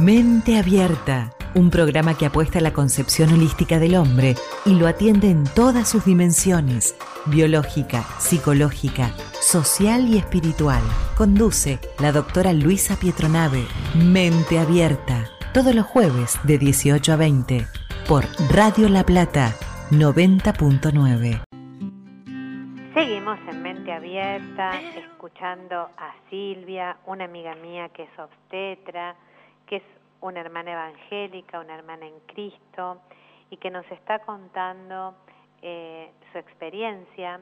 Mente Abierta, un programa que apuesta a la concepción holística del hombre y lo atiende en todas sus dimensiones, biológica, psicológica, social y espiritual. Conduce la doctora Luisa Pietronave. Mente Abierta, todos los jueves de 18 a 20 por Radio La Plata 90.9. Seguimos en Mente Abierta, escuchando a Silvia, una amiga mía que es obstetra, que es una hermana evangélica, una hermana en Cristo, y que nos está contando eh, su experiencia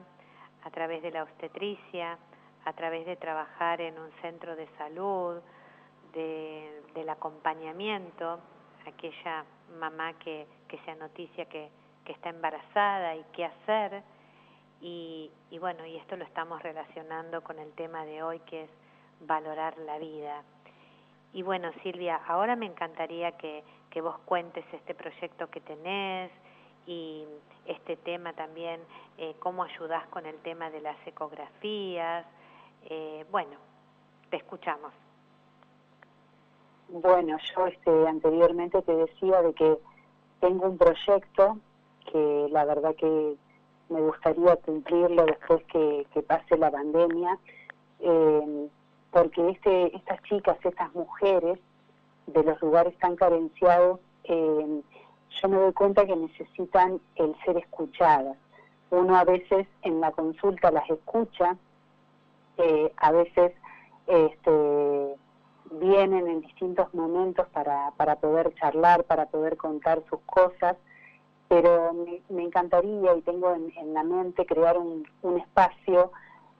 a través de la obstetricia, a través de trabajar en un centro de salud, del acompañamiento, aquella mamá que, que se noticia que, que está embarazada y qué hacer. Y, y bueno, y esto lo estamos relacionando con el tema de hoy que es valorar la vida. Y bueno, Silvia, ahora me encantaría que, que vos cuentes este proyecto que tenés y este tema también, eh, cómo ayudás con el tema de las ecografías. Eh, bueno, te escuchamos. Bueno, yo este, anteriormente te decía de que tengo un proyecto que la verdad que me gustaría cumplirlo después que, pase la pandemia, eh, porque este, estas chicas, estas mujeres de los lugares tan carenciados, eh, yo me doy cuenta que necesitan el ser escuchadas. Uno a veces en la consulta las escucha, eh, a veces este, vienen en distintos momentos para, para poder charlar, para poder contar sus cosas, pero me, encantaría y tengo en, la mente crear un, un espacio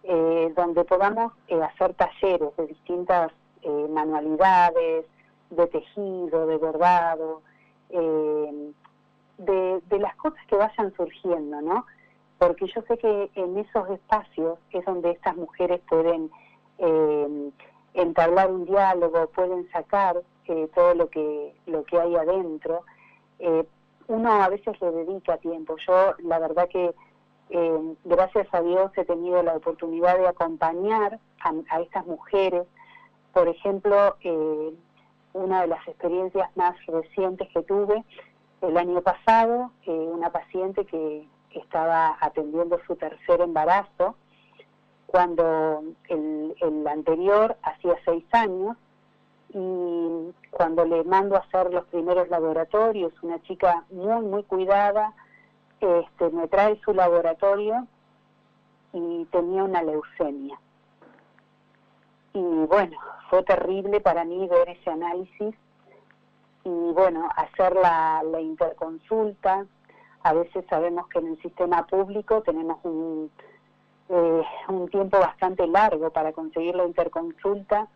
eh, donde podamos eh, hacer talleres de distintas eh, manualidades, de tejido, de bordado, de, de, las cosas que vayan surgiendo, ¿no? Porque yo sé que en esos espacios es donde estas mujeres pueden entablar un diálogo, pueden sacar todo lo que, lo que hay adentro. uno a veces le dedica tiempo. Yo, la verdad que eh, gracias a Dios he tenido la oportunidad de acompañar a, estas mujeres. Por ejemplo, eh, una de las experiencias más recientes que tuve el año pasado, eh, una paciente que estaba atendiendo su tercer embarazo, cuando el, el anterior hacía seis años, y cuando le mando a hacer los primeros laboratorios, una chica muy, muy cuidada, este, me trae su laboratorio y tenía una leucemia. Y bueno, fue terrible para mí ver ese análisis y bueno, hacer la, interconsulta. A veces sabemos que en el sistema público tenemos un, eh, un tiempo bastante largo para conseguir la interconsulta,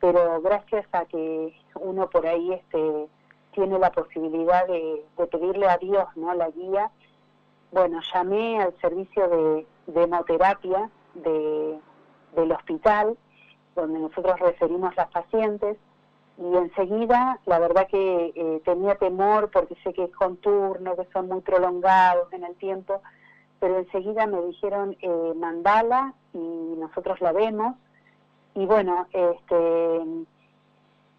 pero gracias a que uno por ahí este, tiene la posibilidad de, pedirle a Dios ¿no? la guía, bueno, llamé al servicio de, hemoterapia de, del hospital, donde nosotros referimos las pacientes, y enseguida, la verdad que eh, tenía temor porque sé que es con turno, que son muy prolongados en el tiempo, pero enseguida me dijeron eh, mandala y nosotros la vemos. Y bueno, este,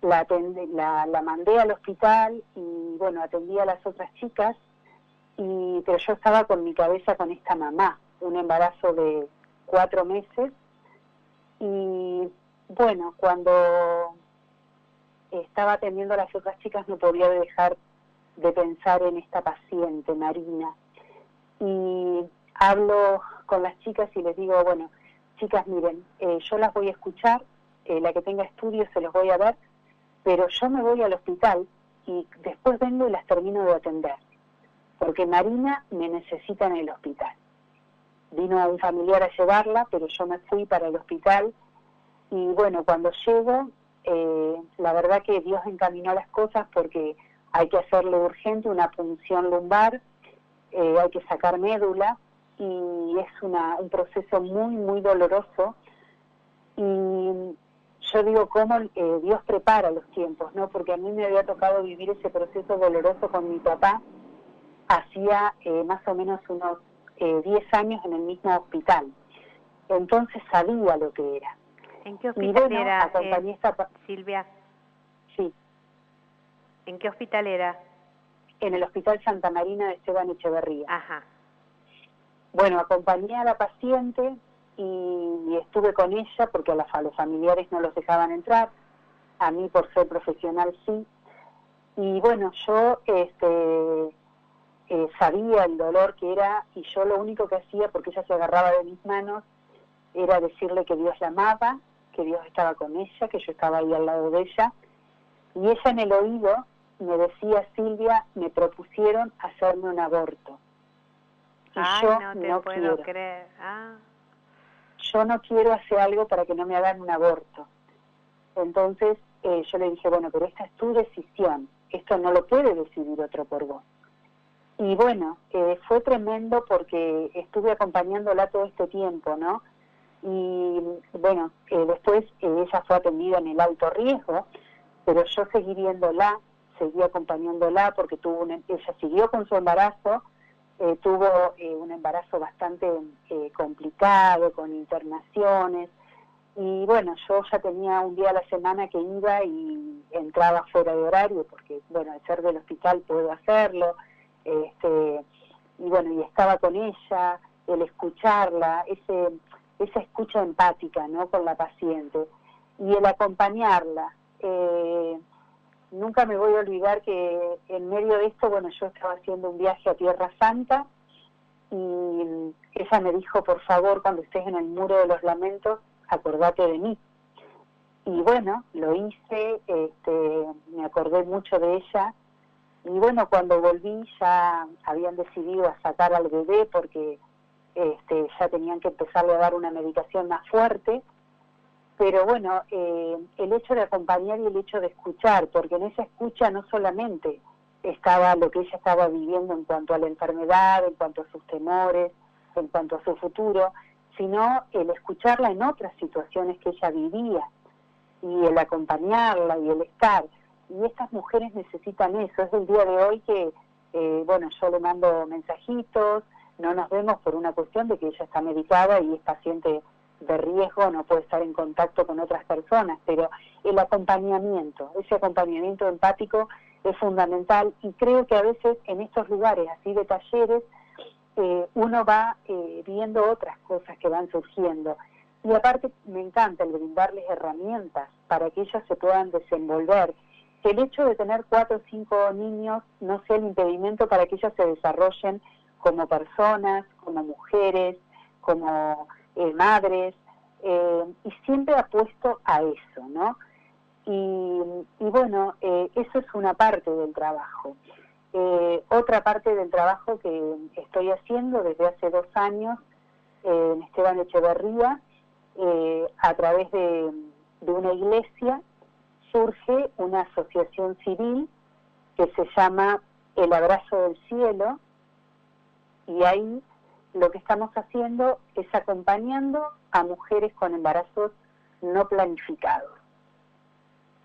la, la, mandé al hospital y bueno, atendí a las otras chicas, y, pero yo estaba con mi cabeza con esta mamá, un embarazo de cuatro meses, y bueno, cuando estaba atendiendo a las otras chicas no podía dejar de pensar en esta paciente, Marina, y hablo con las chicas y les digo, bueno, chicas, miren, eh, yo las voy a escuchar, eh, la que tenga estudios se los voy a ver, pero yo me voy al hospital y después vengo y las termino de atender, porque Marina me necesita en el hospital. Vino a un familiar a llevarla, pero yo me fui para el hospital y bueno, cuando llego, eh, la verdad que Dios encaminó las cosas porque hay que hacerle urgente una punción lumbar, eh, hay que sacar médula y es una, un proceso muy, muy doloroso. Y yo digo cómo eh, Dios prepara los tiempos, ¿no? Porque a mí me había tocado vivir ese proceso doloroso con mi papá hacía eh, más o menos unos 10 eh, años en el mismo hospital. Entonces sabía lo que era. ¿En qué hospital era, Silvia? Sí. ¿En qué hospital era? En el Hospital Santa Marina de Esteban Echeverría. Ajá. Bueno, acompañé a la paciente y, estuve con ella porque a, a los familiares no los dejaban entrar, a mí por ser profesional sí. Y bueno, yo este, eh, sabía el dolor que era y yo lo único que hacía, porque ella se agarraba de mis manos, era decirle que Dios la amaba, que Dios estaba con ella, que yo estaba ahí al lado de ella. Y ella en el oído me decía, Silvia, me propusieron hacerme un aborto. Y yo no te puedo quiero. creer. Ah. Yo no quiero hacer algo para que no me hagan un aborto. Entonces eh, yo le dije, bueno, pero esta es tu decisión. Esto no lo puede decidir otro por vos. Y bueno, eh, fue tremendo porque estuve acompañándola todo este tiempo, ¿no? y bueno, eh, después eh, ella fue atendida en el alto riesgo, pero yo seguí viéndola, seguí acompañándola porque tuvo una, ella siguió con su embarazo, eh, tuvo un embarazo bastante complicado, con internaciones, y bueno, yo ya tenía un día a la semana que iba y entraba fuera de horario, porque bueno, al ser del hospital puedo hacerlo, este, y bueno, y estaba con ella, el escucharla, ese esa escucha empática ¿no? con la paciente y el acompañarla. Eh, nunca me voy a olvidar que en medio de esto, bueno, yo estaba haciendo un viaje a Tierra Santa y ella me dijo, por favor, cuando estés en el muro de los lamentos, acordate de mí. Y bueno, lo hice, este, me acordé mucho de ella. Y bueno, cuando volví ya habían decidido a sacar al bebé porque este, ya tenían que empezarle a dar una medicación más fuerte, pero bueno, eh, el hecho de acompañar y el hecho de escuchar, porque en esa escucha no solamente estaba lo que ella estaba viviendo en cuanto a la enfermedad, en cuanto a sus temores, en cuanto a su futuro, sino el escucharla en otras situaciones que ella vivía y el acompañarla y el estar. Y estas mujeres necesitan eso. Es el día de hoy que, eh, bueno, yo le mando mensajitos, no nos vemos por una cuestión de que ella está medicada y es paciente de riesgo, no puede estar en contacto con otras personas, pero el acompañamiento, ese acompañamiento empático es fundamental y creo que a veces en estos lugares así de talleres eh, uno va eh, viendo otras cosas que van surgiendo. Y aparte me encanta el brindarles herramientas para que ellas se puedan desenvolver, que el hecho de tener cuatro o cinco niños no sea el impedimento para que ellas se desarrollen como personas, como mujeres, como eh, madres, eh, y siempre apuesto a eso, ¿no? Y, bueno, eh, eso es una parte del trabajo. otra parte del trabajo que estoy haciendo desde hace dos años en Esteban Echeverría, a través de, de una iglesia, surge una asociación civil que se llama El Abrazo del Cielo, y ahí lo que estamos haciendo es acompañando a mujeres con embarazos no planificados.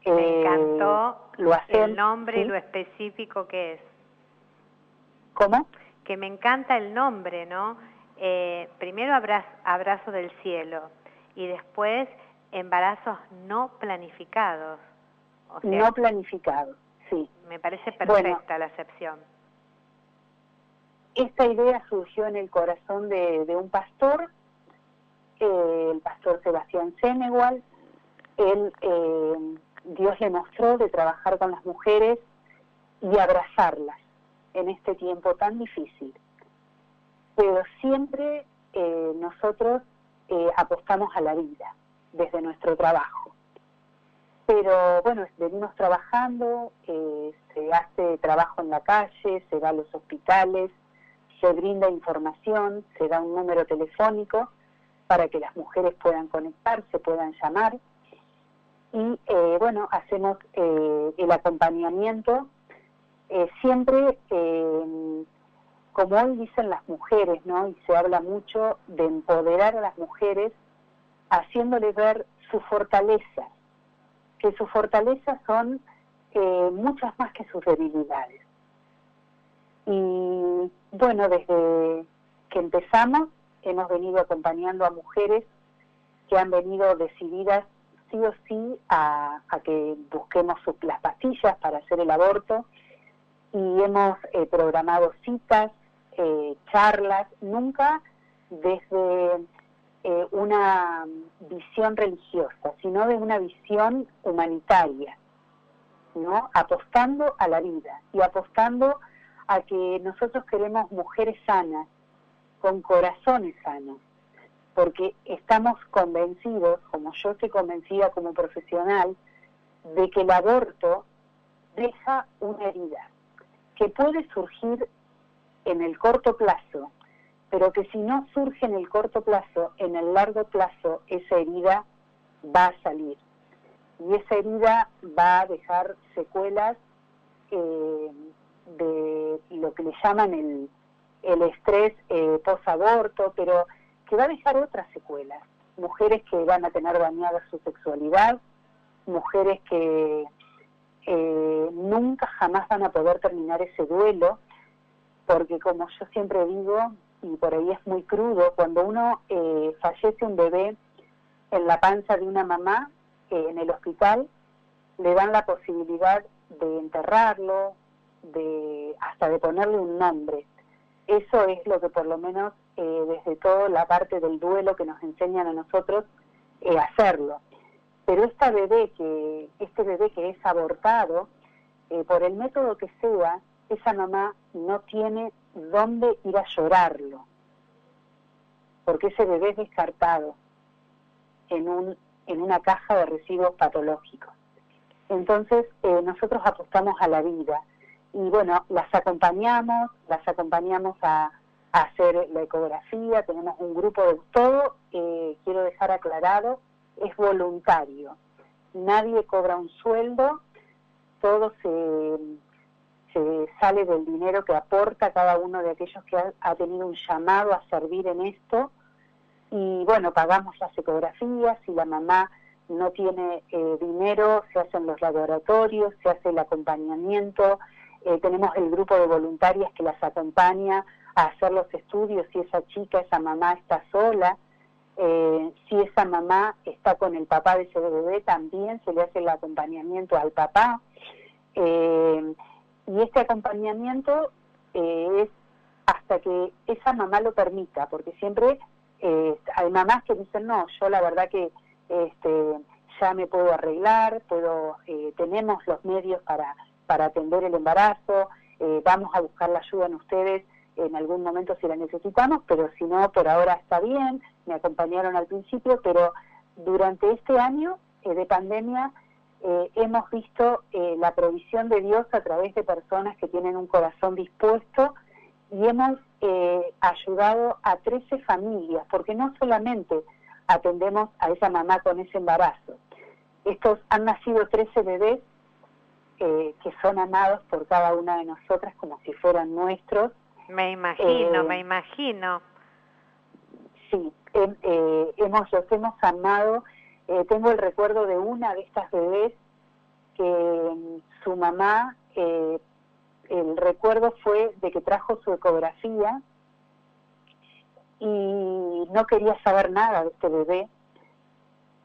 Me eh, encantó lo el nombre y lo específico que es. ¿Cómo? Que me encanta el nombre, ¿no? Eh, primero abrazo, abrazo del cielo y después embarazos no planificados. no planificados, sí. Me parece perfecta la acepción esta idea surgió en el corazón de, un pastor, eh, el pastor Sebastián Senegal. Eh, Dios le mostró de trabajar con las mujeres y abrazarlas en este tiempo tan difícil. Pero siempre eh, nosotros apostamos a la vida desde nuestro trabajo. Pero bueno, venimos trabajando, se hace trabajo en la calle, se va a los hospitales, se brinda información, se da un número telefónico para que las mujeres puedan conectarse, puedan llamar. Y eh, bueno, hacemos eh, el acompañamiento eh, siempre, como hoy dicen las mujeres, ¿no? Y se habla mucho de empoderar a las mujeres, haciéndoles ver su fortaleza, que sus fortalezas son muchas más que sus debilidades. Y bueno, desde que empezamos hemos venido acompañando a mujeres que han venido decididas sí o sí a, que busquemos las pastillas para hacer el aborto y hemos eh, programado citas, eh, charlas, nunca desde eh, una visión religiosa, sino de una visión humanitaria, ¿no? Apostando a la vida y apostando a que nosotros queremos mujeres sanas, con corazones sanos, porque estamos convencidos, como yo estoy convencida como profesional, de que el aborto deja una herida que puede surgir en el corto plazo pero que si no surge en el corto plazo, en el largo plazo esa herida va a salir. Y esa herida va a dejar secuelas eh, de lo que le llaman el, el estrés eh, post-aborto, pero que va a dejar otras secuelas. Mujeres que van a tener dañada su sexualidad, mujeres que eh, nunca jamás van a poder terminar ese duelo, porque como yo siempre digo, y por ahí es muy crudo, cuando uno eh, fallece un bebé en la panza de una mamá, eh, en el hospital, le dan la posibilidad de enterrarlo, de hasta de ponerle un nombre. Eso es lo que por lo menos eh, desde toda la parte del duelo que nos enseñan a nosotros hacerlo. Pero esta bebé que, este bebé que es abortado, por el método que sea, esa mamá no tiene dónde ir a llorarlo, porque ese bebé es descartado en, un, en una caja de residuos patológicos. Entonces, eh, nosotros apostamos a la vida y bueno, las acompañamos, las acompañamos a, hacer la ecografía, tenemos un grupo de todo, eh, quiero dejar aclarado, es voluntario. Nadie cobra un sueldo, todo se, se sale del dinero que aporta cada uno de aquellos que ha, tenido un llamado a servir en esto. Y bueno, pagamos las ecografías, si la mamá no tiene eh, dinero, se hacen los laboratorios, se hace el acompañamiento, eh, tenemos el grupo de voluntarias que las acompaña a hacer los estudios, si esa chica, esa mamá está sola, eh, si esa mamá está con el papá de ese bebé, también se le hace el acompañamiento al papá. Eh, y este acompañamiento eh, es hasta que esa mamá lo permita, porque siempre eh, hay mamás que dicen, no, yo la verdad que este, ya me puedo arreglar, puedo, tenemos los medios para, para atender el embarazo, vamos a buscar la ayuda en ustedes en algún momento si la necesitamos, pero si no, por ahora está bien, me acompañaron al principio, pero durante este año de pandemia eh, hemos visto eh, la provisión de Dios a través de personas que tienen un corazón dispuesto y hemos eh, ayudado a 13 familias, porque no solamente atendemos a esa mamá con ese embarazo, estos han nacido 13 bebés que son amados por cada una de nosotras como si fueran nuestros. Me imagino, me imagino. Sí, hemos, los hemos amado eh, tengo el recuerdo de una de estas bebés que mm, su mamá, eh, el recuerdo fue de que trajo su ecografía y no quería saber nada de este bebé.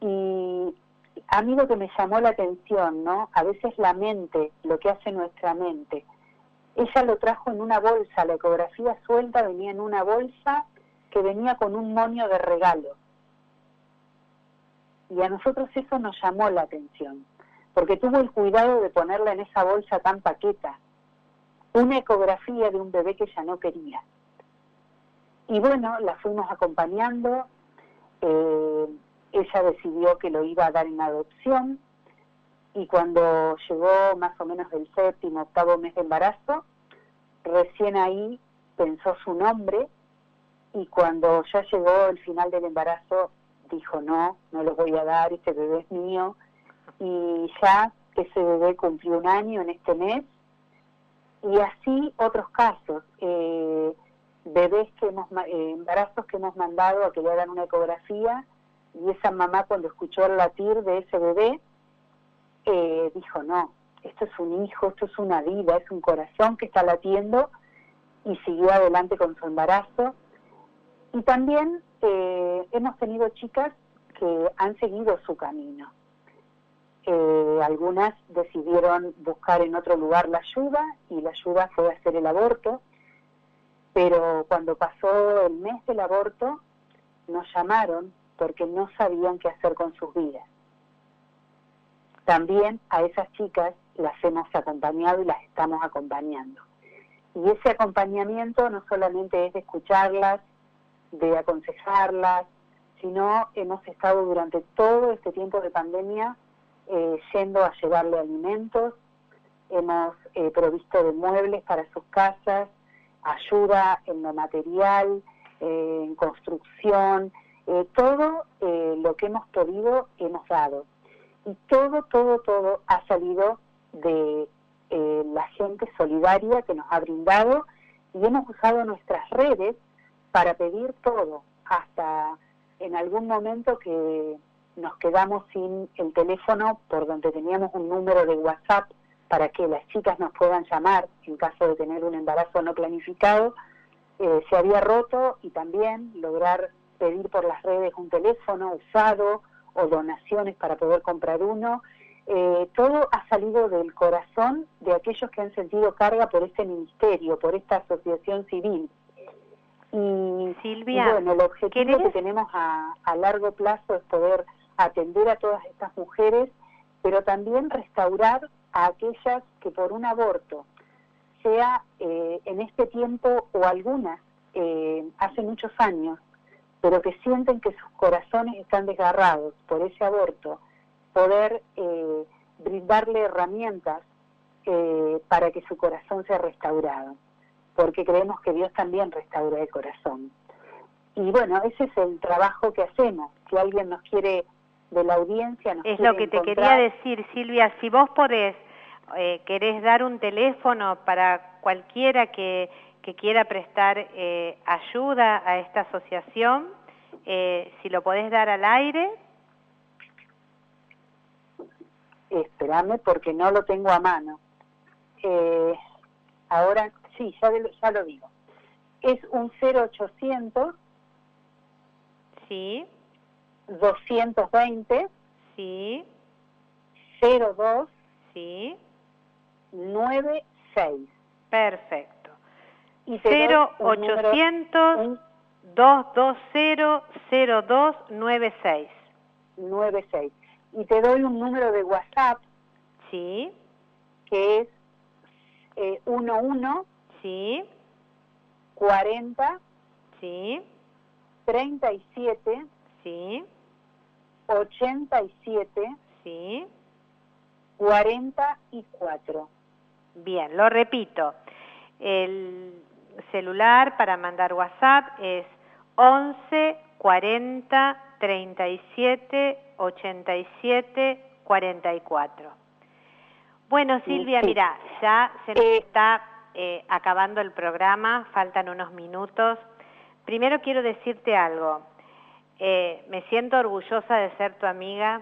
Y a mí lo que me llamó la atención, ¿no? A veces la mente, lo que hace nuestra mente. Ella lo trajo en una bolsa, la ecografía suelta venía en una bolsa que venía con un moño de regalo y a nosotros eso nos llamó la atención, porque tuvo el cuidado de ponerla en esa bolsa tan paqueta, una ecografía de un bebé que ya no quería. Y bueno, la fuimos acompañando, eh, ella decidió que lo iba a dar en adopción y cuando llegó más o menos el séptimo, octavo mes de embarazo, recién ahí pensó su nombre y cuando ya llegó el final del embarazo dijo no, no lo voy a dar, este bebé es mío. Y ya ese bebé cumplió un año en este mes. Y así otros casos, eh, bebés que hemos, eh, embarazos que hemos mandado a que le hagan una ecografía y esa mamá cuando escuchó el latir de ese bebé, eh, dijo no, esto es un hijo, esto es una vida, es un corazón que está latiendo y siguió adelante con su embarazo. Y también eh, hemos tenido chicas que han seguido su camino, eh, algunas decidieron buscar en otro lugar la ayuda y la ayuda fue hacer el aborto, pero cuando pasó el mes del aborto nos llamaron porque no sabían qué hacer con sus vidas. También a esas chicas las hemos acompañado y las estamos acompañando. Y ese acompañamiento no solamente es de escucharlas, de aconsejarlas, sino hemos estado durante todo este tiempo de pandemia eh, yendo a llevarle alimentos, hemos eh, provisto de muebles para sus casas, ayuda en lo material, eh, en construcción, todo lo que hemos podido hemos dado. Y todo, todo, todo ha salido de la gente solidaria que nos ha brindado y hemos usado nuestras redes para pedir todo, hasta en algún momento que nos quedamos sin el teléfono por donde teníamos un número de WhatsApp para que las chicas nos puedan llamar en caso de tener un embarazo no planificado, eh, se había roto y también lograr pedir por las redes un teléfono usado o donaciones para poder comprar uno. Eh, todo ha salido del corazón de aquellos que han sentido carga por este ministerio, por esta asociación civil. Y, Silvia, bueno, el objetivo que tenemos a, a largo plazo es poder atender a todas estas mujeres, pero también restaurar a aquellas que por un aborto, sea eh, en este tiempo o algunas eh, hace muchos años, pero que sienten que sus corazones están desgarrados por ese aborto, poder eh, brindarle herramientas para que su corazón sea restaurado, porque creemos que Dios también restaura el corazón. Y bueno, ese es el trabajo que hacemos. Si alguien nos quiere de la audiencia Es lo que te quería decir, Silvia, si vos podés, eh, querés dar un teléfono para cualquiera que, que quiera prestar eh, ayuda a esta asociación, eh, si lo podés dar al aire. Espérame porque no lo tengo a mano. Eh, ahora, sí, ya, ya lo digo. Es un 0800. Sí. 220 sí 02 sí 96 perfecto y 0800 220 0296 96 y te doy un número de WhatsApp. Sí. Que es eh, 11 sí. 40 sí. 37 sí. 87 sí. 44. Bien, lo repito. El celular para mandar WhatsApp es 11 40 37 87 44. Bueno, Silvia, mira, ya se nos eh, está eh, acabando el programa, faltan unos minutos. Primero quiero decirte algo. Eh, me siento orgullosa de ser tu amiga.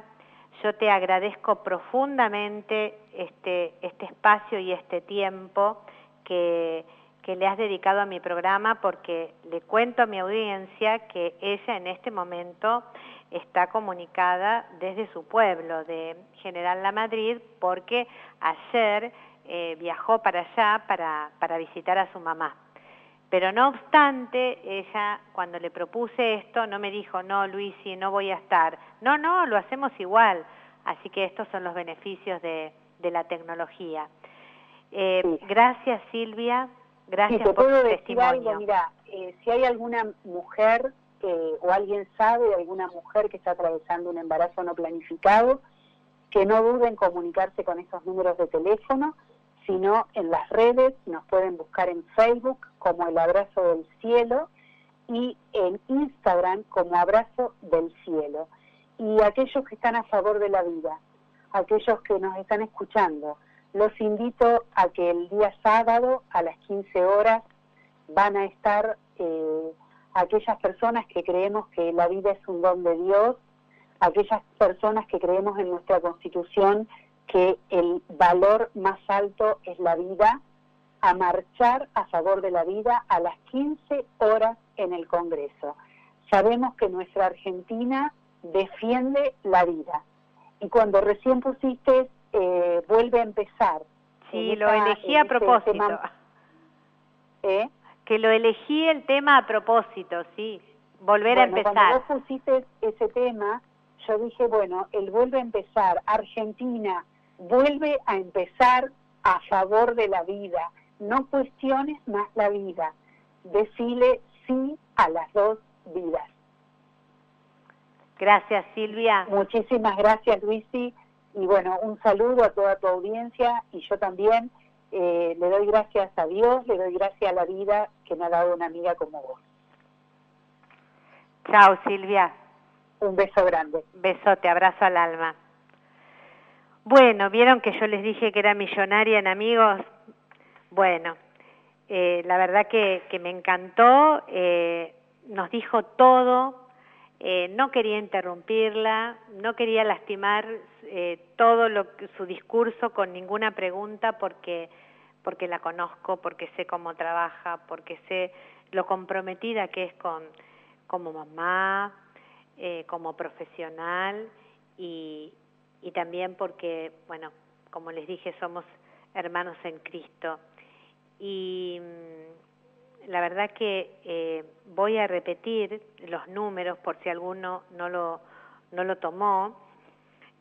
Yo te agradezco profundamente este, este espacio y este tiempo que, que le has dedicado a mi programa porque le cuento a mi audiencia que ella en este momento está comunicada desde su pueblo de General La Madrid porque ayer eh, viajó para allá para, para visitar a su mamá. Pero no obstante, ella cuando le propuse esto no me dijo, no, Luisi, no voy a estar. No, no, lo hacemos igual. Así que estos son los beneficios de, de la tecnología. Eh, Gracias, Silvia. Gracias te por puedo tu decir Algo, mira, eh, si hay alguna mujer o alguien sabe de alguna mujer que está atravesando un embarazo no planificado, que no dude en comunicarse con esos números de teléfono sino en las redes, nos pueden buscar en Facebook como El Abrazo del Cielo y en Instagram como Abrazo del Cielo. Y aquellos que están a favor de la vida, aquellos que nos están escuchando, los invito a que el día sábado a las 15 horas van a estar eh, aquellas personas que creemos que la vida es un don de Dios, aquellas personas que creemos en nuestra constitución que el valor más alto es la vida, a marchar a favor de la vida a las 15 horas en el Congreso. Sabemos que nuestra Argentina defiende la vida y cuando recién pusiste eh, vuelve a empezar. Sí, lo elegí a este propósito. ¿Eh? Que lo elegí el tema a propósito, sí. Volver a empezar. Cuando vos pusiste ese tema, yo dije, bueno, él vuelve a empezar. Argentina vuelve a empezar a favor de la vida. No cuestiones más la vida. Decile sí a las dos vidas. Gracias, Silvia. Muchísimas gracias, Luisi. Y bueno, un saludo a toda tu audiencia y yo también eh, le doy gracias a Dios, le doy gracias a la vida que me ha dado una amiga como vos. Chao, Silvia. Un beso grande. Besote, abrazo al alma. Bueno, vieron que yo les dije que era millonaria en amigos. Bueno, eh, la verdad que, que me encantó, eh, nos dijo todo, eh, no quería interrumpirla, no quería lastimar eh, todo lo, su discurso con ninguna pregunta porque, porque la conozco, porque sé cómo trabaja, porque sé lo comprometida que es con, como mamá, eh, como profesional y, y también porque, bueno, como les dije, somos hermanos en Cristo. Y la verdad que eh, voy a repetir los números por si alguno no lo, no lo tomó.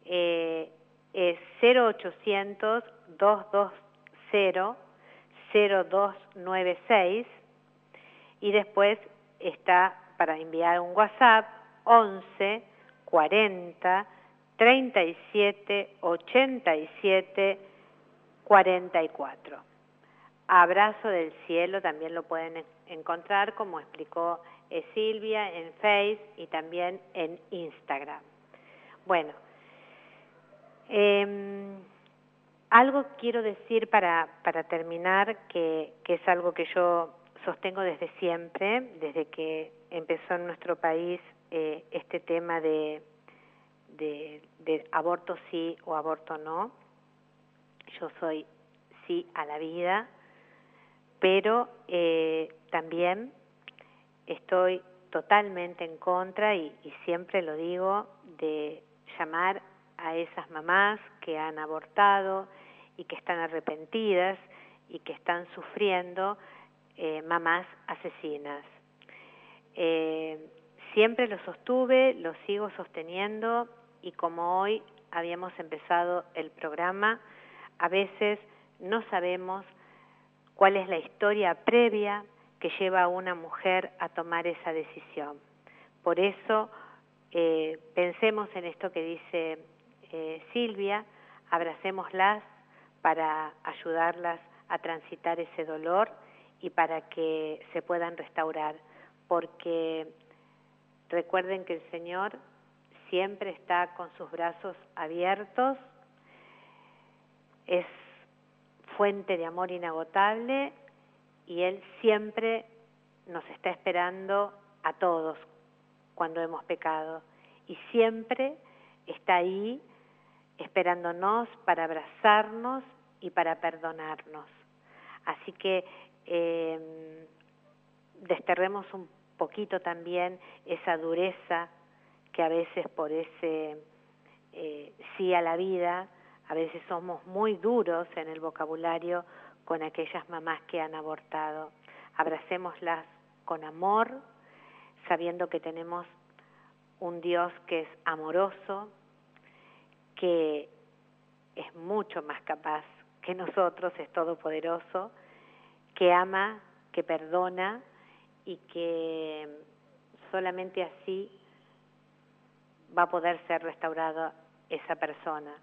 Eh, es 0800 220 0296 y después está para enviar un WhatsApp 11 40 37 87 44 Abrazo del Cielo también lo pueden encontrar, como explicó eh, Silvia, en Face y también en Instagram. Bueno, em, algo quiero decir para, para terminar, que, que es algo que yo sostengo desde siempre, desde que empezó en nuestro país eh, este tema de, de aborto sí o aborto no. Yo soy sí a la vida, pero eh, también estoy totalmente en contra y, siempre lo digo de llamar a esas mamás que han abortado y que están arrepentidas y que están sufriendo eh, mamás asesinas. Eh, siempre lo sostuve, lo sigo sosteniendo y como hoy habíamos empezado el programa, a veces no sabemos cuál es la historia previa que lleva a una mujer a tomar esa decisión. Por eso, eh, pensemos en esto que dice eh, Silvia, abracémoslas para ayudarlas a transitar ese dolor y para que se puedan restaurar, porque recuerden que el Señor siempre está con sus brazos abiertos, es fuente de amor inagotable y Él siempre nos está esperando a todos cuando hemos pecado y siempre está ahí esperándonos para abrazarnos y para perdonarnos. Así que eh, desterremos un poquito también esa dureza que a veces por ese eh, sí a la vida a veces somos muy duros en el vocabulario con aquellas mamás que han abortado. Abracémoslas con amor, sabiendo que tenemos un Dios que es amoroso, que es mucho más capaz que nosotros, es todopoderoso, que ama, que perdona y que solamente así va a poder ser restaurada esa persona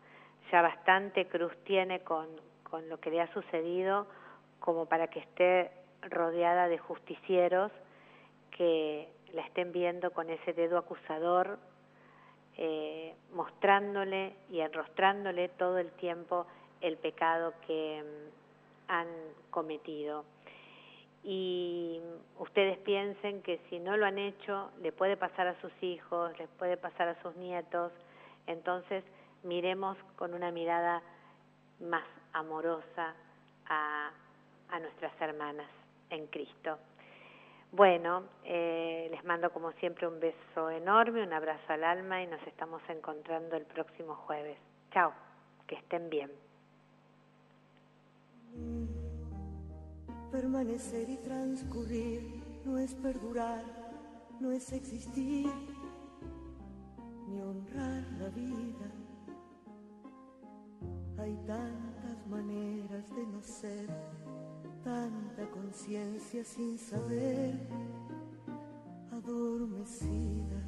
ya bastante cruz tiene con, con lo que le ha sucedido como para que esté rodeada de justicieros que la estén viendo con ese dedo acusador, eh, mostrándole y enrostrándole todo el tiempo el pecado que mm, han cometido. Y ustedes piensen que si no lo han hecho, le puede pasar a sus hijos, les puede pasar a sus nietos, entonces miremos con una mirada más amorosa a, nuestras hermanas en Cristo. Bueno, eh, les mando como siempre un beso enorme, un abrazo al alma y nos estamos encontrando el próximo jueves. Chao, que estén bien. Permanecer y transcurrir no es perdurar, no es existir, ni honrar la Hay tantas maneras de no ser tanta conciencia sin saber, adormecida.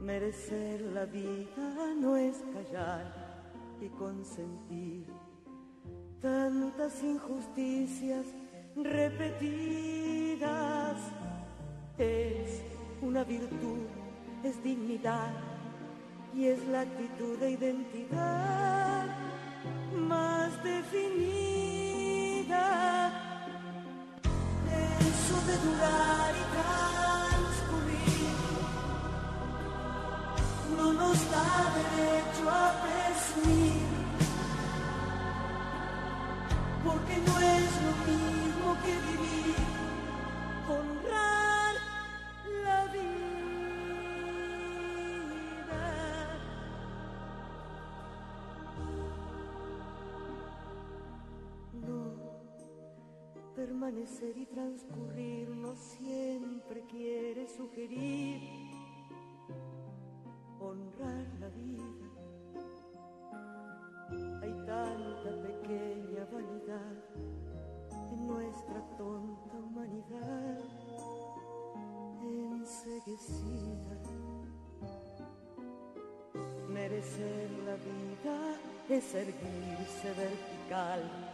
Merecer la vida no es callar y consentir tantas injusticias repetidas. Es una virtud, es dignidad y es la actitud de identidad más definida. Eso de durar y transcurrir. No nos da derecho a presumir, porque no es lo mismo que vivir, Permanecer y transcurrir no siempre quiere sugerir honrar la vida. Hay tanta pequeña vanidad en nuestra tonta humanidad enseguecida. Merecer la vida es erguirse vertical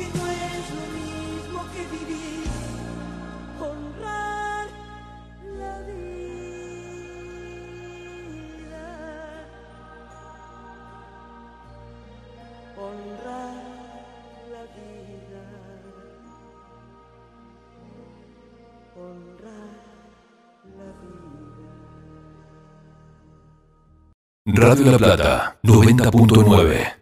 Porque no es lo mismo que vivir, honrar la vida, honrar la vida, honrar la vida. Radio La Plata, 90.9.